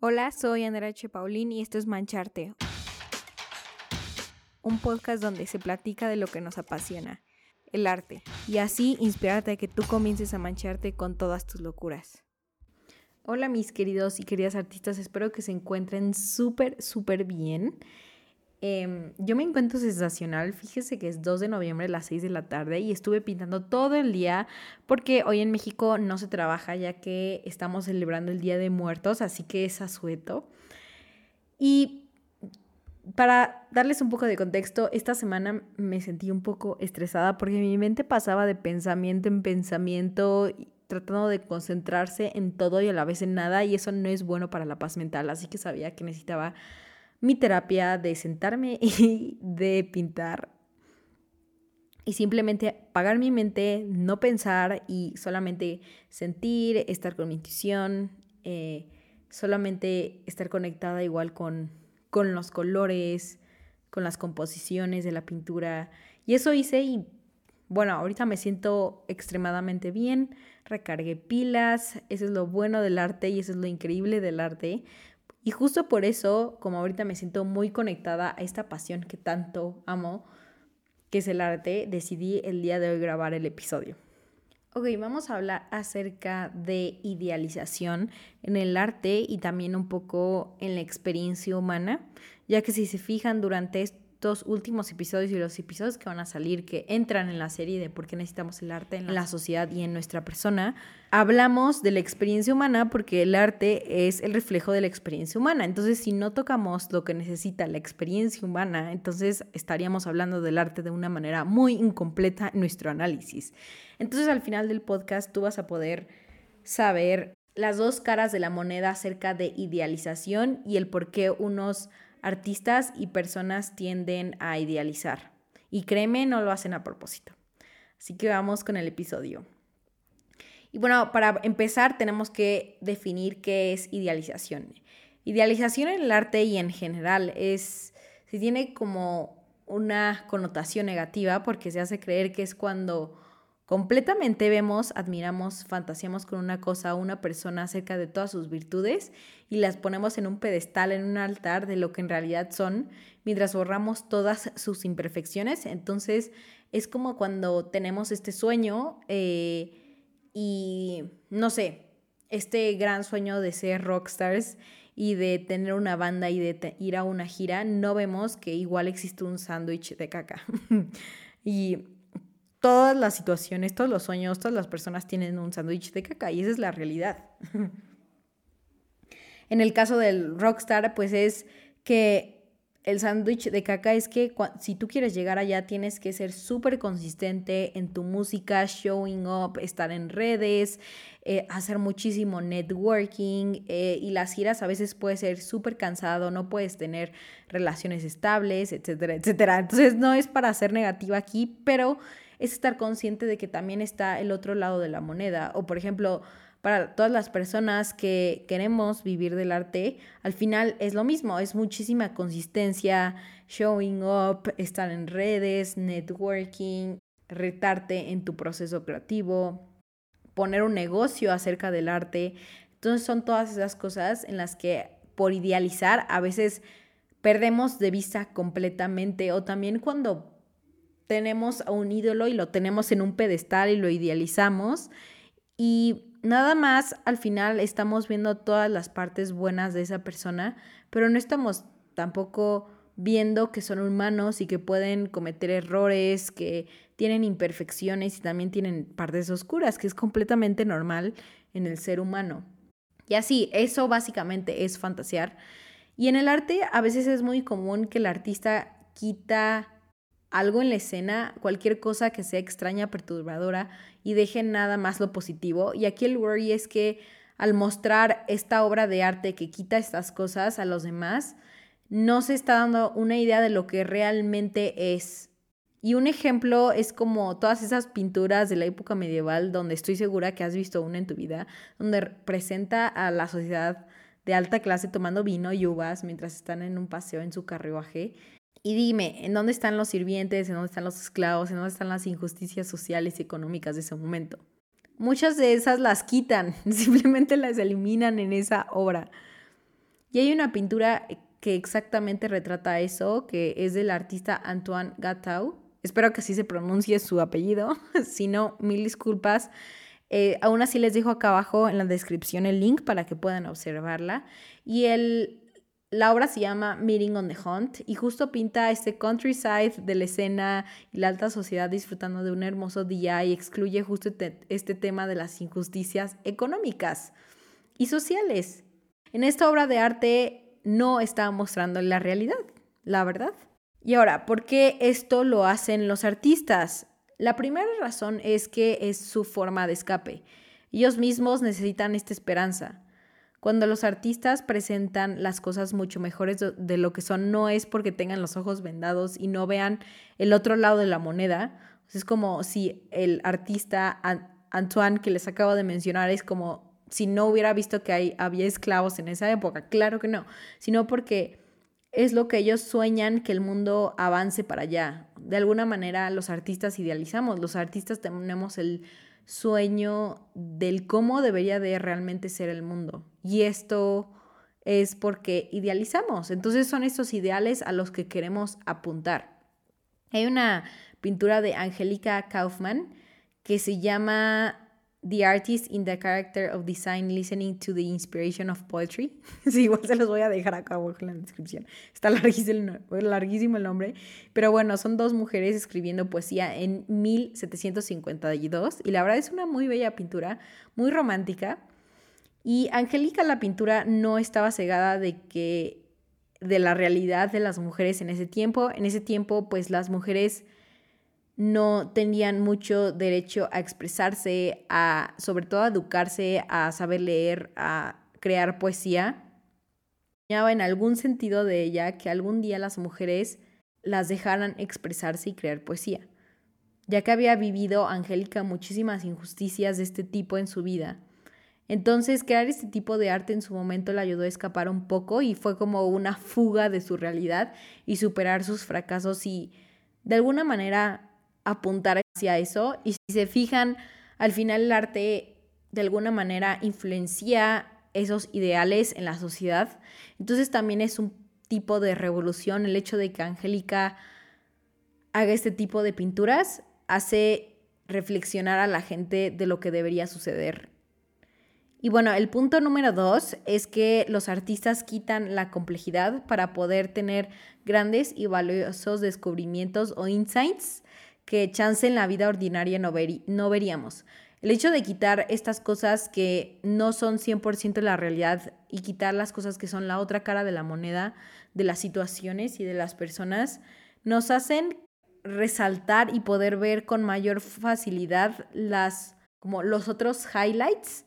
Hola, soy Andrea H. Paulín y esto es Mancharte, un podcast donde se platica de lo que nos apasiona, el arte, y así inspirarte a que tú comiences a mancharte con todas tus locuras. Hola mis queridos y queridas artistas, espero que se encuentren súper, súper bien. Em, yo me encuentro sensacional, fíjese que es 2 de noviembre a las 6 de la tarde y estuve pintando todo el día porque hoy en México no se trabaja ya que estamos celebrando el Día de Muertos, así que es asueto. Y para darles un poco de contexto, esta semana me sentí un poco estresada porque mi mente pasaba de pensamiento en pensamiento tratando de concentrarse en todo y a la vez en nada y eso no es bueno para la paz mental, así que sabía que necesitaba mi terapia de sentarme y de pintar y simplemente apagar mi mente, no pensar y solamente sentir, estar con mi intuición, eh, solamente estar conectada igual con, con los colores, con las composiciones de la pintura. Y eso hice y bueno, ahorita me siento extremadamente bien, recargué pilas, eso es lo bueno del arte y eso es lo increíble del arte, y justo por eso, como ahorita me siento muy conectada a esta pasión que tanto amo, que es el arte, decidí el día de hoy grabar el episodio. Ok, vamos a hablar acerca de idealización en el arte y también un poco en la experiencia humana, ya que si se fijan durante estos últimos episodios y los episodios que van a salir, que entran en la serie de por qué necesitamos el arte en la sociedad y en nuestra persona, hablamos de la experiencia humana porque el arte es el reflejo de la experiencia humana. Entonces, si no tocamos lo que necesita la experiencia humana, entonces estaríamos hablando del arte de una manera muy incompleta en nuestro análisis. Entonces, al final del podcast, tú vas a poder saber las dos caras de la moneda acerca de idealización y el por qué unos artistas y personas tienden a idealizar. Y créeme, no lo hacen a propósito. Así que vamos con el episodio. Y bueno, para empezar tenemos que definir qué es idealización. Idealización en el arte y en general es, se tiene como una connotación negativa porque se hace creer que es cuando Completamente vemos, admiramos, fantaseamos con una cosa una persona acerca de todas sus virtudes y las ponemos en un pedestal, en un altar de lo que en realidad son, mientras borramos todas sus imperfecciones. Entonces es como cuando tenemos este sueño eh, y, no sé, este gran sueño de ser rockstars y de tener una banda y de ir a una gira, no vemos que igual existe un sándwich de caca. y todas las situaciones, todos los sueños, todas las personas tienen un sándwich de caca y esa es la realidad. en el caso del rockstar, pues es que el sándwich de caca es que si tú quieres llegar allá tienes que ser súper consistente en tu música, showing up, estar en redes, eh, hacer muchísimo networking eh, y las giras a veces puede ser súper cansado, no puedes tener relaciones estables, etcétera, etcétera. Entonces no es para ser negativa aquí, pero es estar consciente de que también está el otro lado de la moneda. O por ejemplo, para todas las personas que queremos vivir del arte, al final es lo mismo, es muchísima consistencia, showing up, estar en redes, networking, retarte en tu proceso creativo, poner un negocio acerca del arte. Entonces son todas esas cosas en las que por idealizar a veces perdemos de vista completamente o también cuando tenemos a un ídolo y lo tenemos en un pedestal y lo idealizamos y nada más al final estamos viendo todas las partes buenas de esa persona, pero no estamos tampoco viendo que son humanos y que pueden cometer errores, que tienen imperfecciones y también tienen partes oscuras, que es completamente normal en el ser humano. Y así, eso básicamente es fantasear. Y en el arte a veces es muy común que el artista quita algo en la escena, cualquier cosa que sea extraña, perturbadora y deje nada más lo positivo. Y aquí el worry es que al mostrar esta obra de arte que quita estas cosas a los demás, no se está dando una idea de lo que realmente es. Y un ejemplo es como todas esas pinturas de la época medieval, donde estoy segura que has visto una en tu vida, donde representa a la sociedad de alta clase tomando vino y uvas mientras están en un paseo en su carruaje y dime, ¿en dónde están los sirvientes? ¿En dónde están los esclavos? ¿En dónde están las injusticias sociales y económicas de ese momento? Muchas de esas las quitan, simplemente las eliminan en esa obra. Y hay una pintura que exactamente retrata eso, que es del artista Antoine Gatau. Espero que así se pronuncie su apellido, si no, mil disculpas. Eh, aún así les dejo acá abajo en la descripción el link para que puedan observarla. Y el, la obra se llama Meeting on the Hunt y justo pinta este countryside de la escena y la alta sociedad disfrutando de un hermoso día y excluye justo este, este tema de las injusticias económicas y sociales. En esta obra de arte no está mostrando la realidad, la verdad. Y ahora, ¿por qué esto lo hacen los artistas? La primera razón es que es su forma de escape. Ellos mismos necesitan esta esperanza. Cuando los artistas presentan las cosas mucho mejores de lo que son, no es porque tengan los ojos vendados y no vean el otro lado de la moneda. Es como si el artista Antoine que les acabo de mencionar es como si no hubiera visto que hay, había esclavos en esa época. Claro que no, sino porque es lo que ellos sueñan que el mundo avance para allá. De alguna manera los artistas idealizamos, los artistas tenemos el sueño del cómo debería de realmente ser el mundo. Y esto es porque idealizamos. Entonces son estos ideales a los que queremos apuntar. Hay una pintura de Angelica Kaufman que se llama The Artist in the Character of Design Listening to the Inspiration of Poetry. Sí, igual se los voy a dejar acá abajo en la descripción. Está larguísimo, larguísimo el nombre. Pero bueno, son dos mujeres escribiendo poesía en 1752 y la verdad es una muy bella pintura, muy romántica. Y Angélica la pintura no estaba cegada de que de la realidad de las mujeres en ese tiempo. En ese tiempo, pues las mujeres no tenían mucho derecho a expresarse, a sobre todo a educarse, a saber leer, a crear poesía. En algún sentido de ella que algún día las mujeres las dejaran expresarse y crear poesía, ya que había vivido Angélica muchísimas injusticias de este tipo en su vida. Entonces, crear este tipo de arte en su momento le ayudó a escapar un poco y fue como una fuga de su realidad y superar sus fracasos y de alguna manera apuntar hacia eso. Y si se fijan, al final el arte de alguna manera influencia esos ideales en la sociedad. Entonces también es un tipo de revolución el hecho de que Angélica haga este tipo de pinturas, hace reflexionar a la gente de lo que debería suceder. Y bueno, el punto número dos es que los artistas quitan la complejidad para poder tener grandes y valiosos descubrimientos o insights que chance en la vida ordinaria no, no veríamos. El hecho de quitar estas cosas que no son 100% la realidad y quitar las cosas que son la otra cara de la moneda de las situaciones y de las personas nos hacen resaltar y poder ver con mayor facilidad las como los otros highlights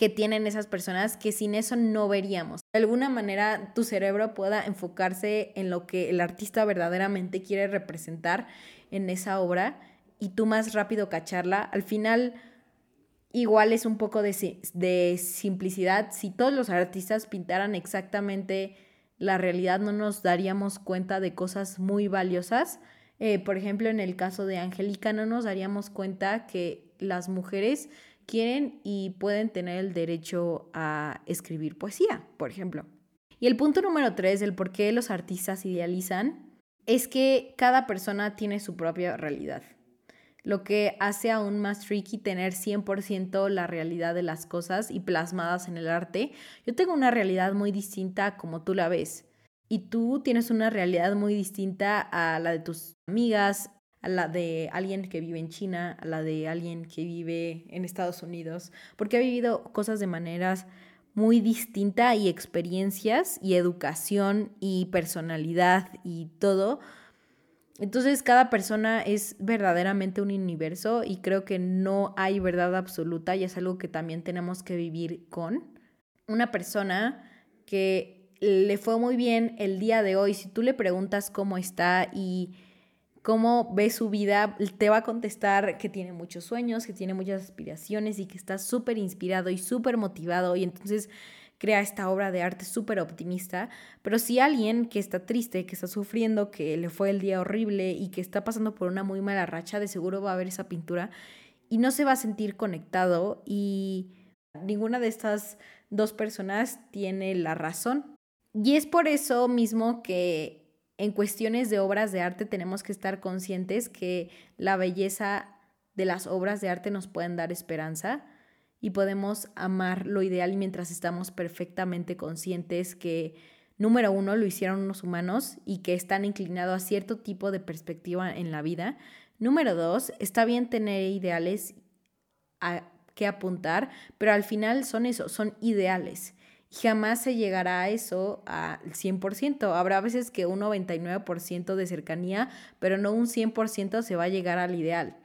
que tienen esas personas que sin eso no veríamos. De alguna manera tu cerebro pueda enfocarse en lo que el artista verdaderamente quiere representar en esa obra y tú más rápido cacharla. Al final igual es un poco de, de simplicidad. Si todos los artistas pintaran exactamente la realidad no nos daríamos cuenta de cosas muy valiosas. Eh, por ejemplo, en el caso de Angélica no nos daríamos cuenta que las mujeres quieren y pueden tener el derecho a escribir poesía, por ejemplo. Y el punto número tres, el por qué los artistas idealizan, es que cada persona tiene su propia realidad, lo que hace aún más tricky tener 100% la realidad de las cosas y plasmadas en el arte. Yo tengo una realidad muy distinta como tú la ves y tú tienes una realidad muy distinta a la de tus amigas, a la de alguien que vive en China, a la de alguien que vive en Estados Unidos, porque ha vivido cosas de maneras muy distintas y experiencias y educación y personalidad y todo. Entonces cada persona es verdaderamente un universo y creo que no hay verdad absoluta y es algo que también tenemos que vivir con. Una persona que le fue muy bien el día de hoy, si tú le preguntas cómo está y cómo ve su vida, te va a contestar que tiene muchos sueños, que tiene muchas aspiraciones y que está súper inspirado y súper motivado y entonces crea esta obra de arte súper optimista. Pero si alguien que está triste, que está sufriendo, que le fue el día horrible y que está pasando por una muy mala racha, de seguro va a ver esa pintura y no se va a sentir conectado y ninguna de estas dos personas tiene la razón. Y es por eso mismo que en cuestiones de obras de arte tenemos que estar conscientes que la belleza de las obras de arte nos pueden dar esperanza y podemos amar lo ideal mientras estamos perfectamente conscientes que, número uno, lo hicieron unos humanos y que están inclinados a cierto tipo de perspectiva en la vida. Número dos, está bien tener ideales a que apuntar, pero al final son eso, son ideales. Jamás se llegará a eso al 100%. Habrá veces que un 99% de cercanía, pero no un 100% se va a llegar al ideal.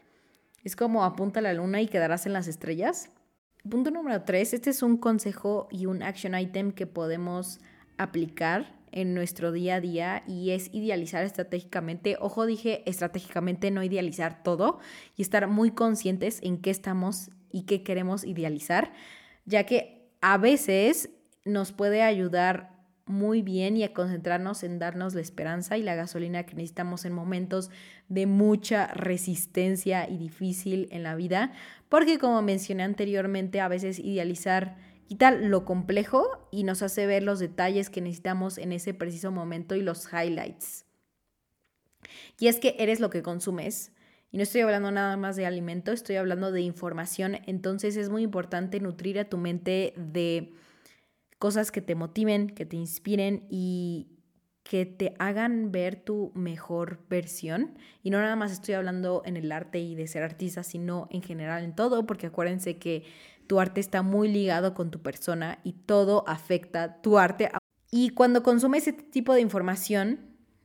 Es como apunta la luna y quedarás en las estrellas. Punto número tres, este es un consejo y un action item que podemos aplicar en nuestro día a día y es idealizar estratégicamente. Ojo, dije estratégicamente, no idealizar todo y estar muy conscientes en qué estamos y qué queremos idealizar, ya que a veces nos puede ayudar muy bien y a concentrarnos en darnos la esperanza y la gasolina que necesitamos en momentos de mucha resistencia y difícil en la vida, porque como mencioné anteriormente, a veces idealizar quita lo complejo y nos hace ver los detalles que necesitamos en ese preciso momento y los highlights. Y es que eres lo que consumes. Y no estoy hablando nada más de alimento, estoy hablando de información. Entonces es muy importante nutrir a tu mente de cosas que te motiven, que te inspiren y que te hagan ver tu mejor versión. Y no nada más estoy hablando en el arte y de ser artista, sino en general en todo, porque acuérdense que tu arte está muy ligado con tu persona y todo afecta tu arte. Y cuando consumes este tipo de información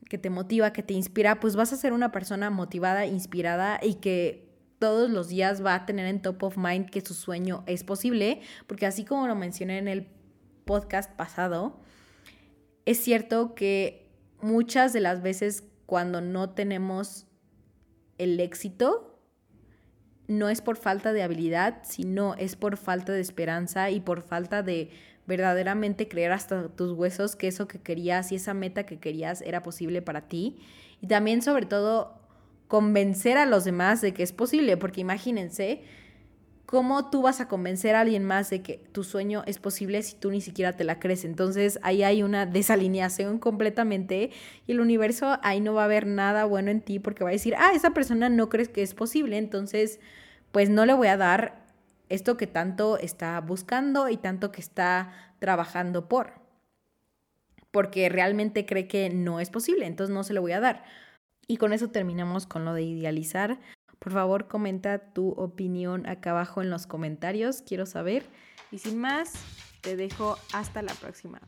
que te motiva, que te inspira, pues vas a ser una persona motivada, inspirada y que todos los días va a tener en top of mind que su sueño es posible, porque así como lo mencioné en el podcast pasado, es cierto que muchas de las veces cuando no tenemos el éxito, no es por falta de habilidad, sino es por falta de esperanza y por falta de verdaderamente creer hasta tus huesos que eso que querías y esa meta que querías era posible para ti. Y también sobre todo convencer a los demás de que es posible, porque imagínense, ¿cómo tú vas a convencer a alguien más de que tu sueño es posible si tú ni siquiera te la crees? Entonces ahí hay una desalineación completamente y el universo ahí no va a ver nada bueno en ti porque va a decir, ah, esa persona no crees que es posible, entonces pues no le voy a dar esto que tanto está buscando y tanto que está trabajando por, porque realmente cree que no es posible, entonces no se le voy a dar. Y con eso terminamos con lo de idealizar. Por favor, comenta tu opinión acá abajo en los comentarios. Quiero saber. Y sin más, te dejo hasta la próxima.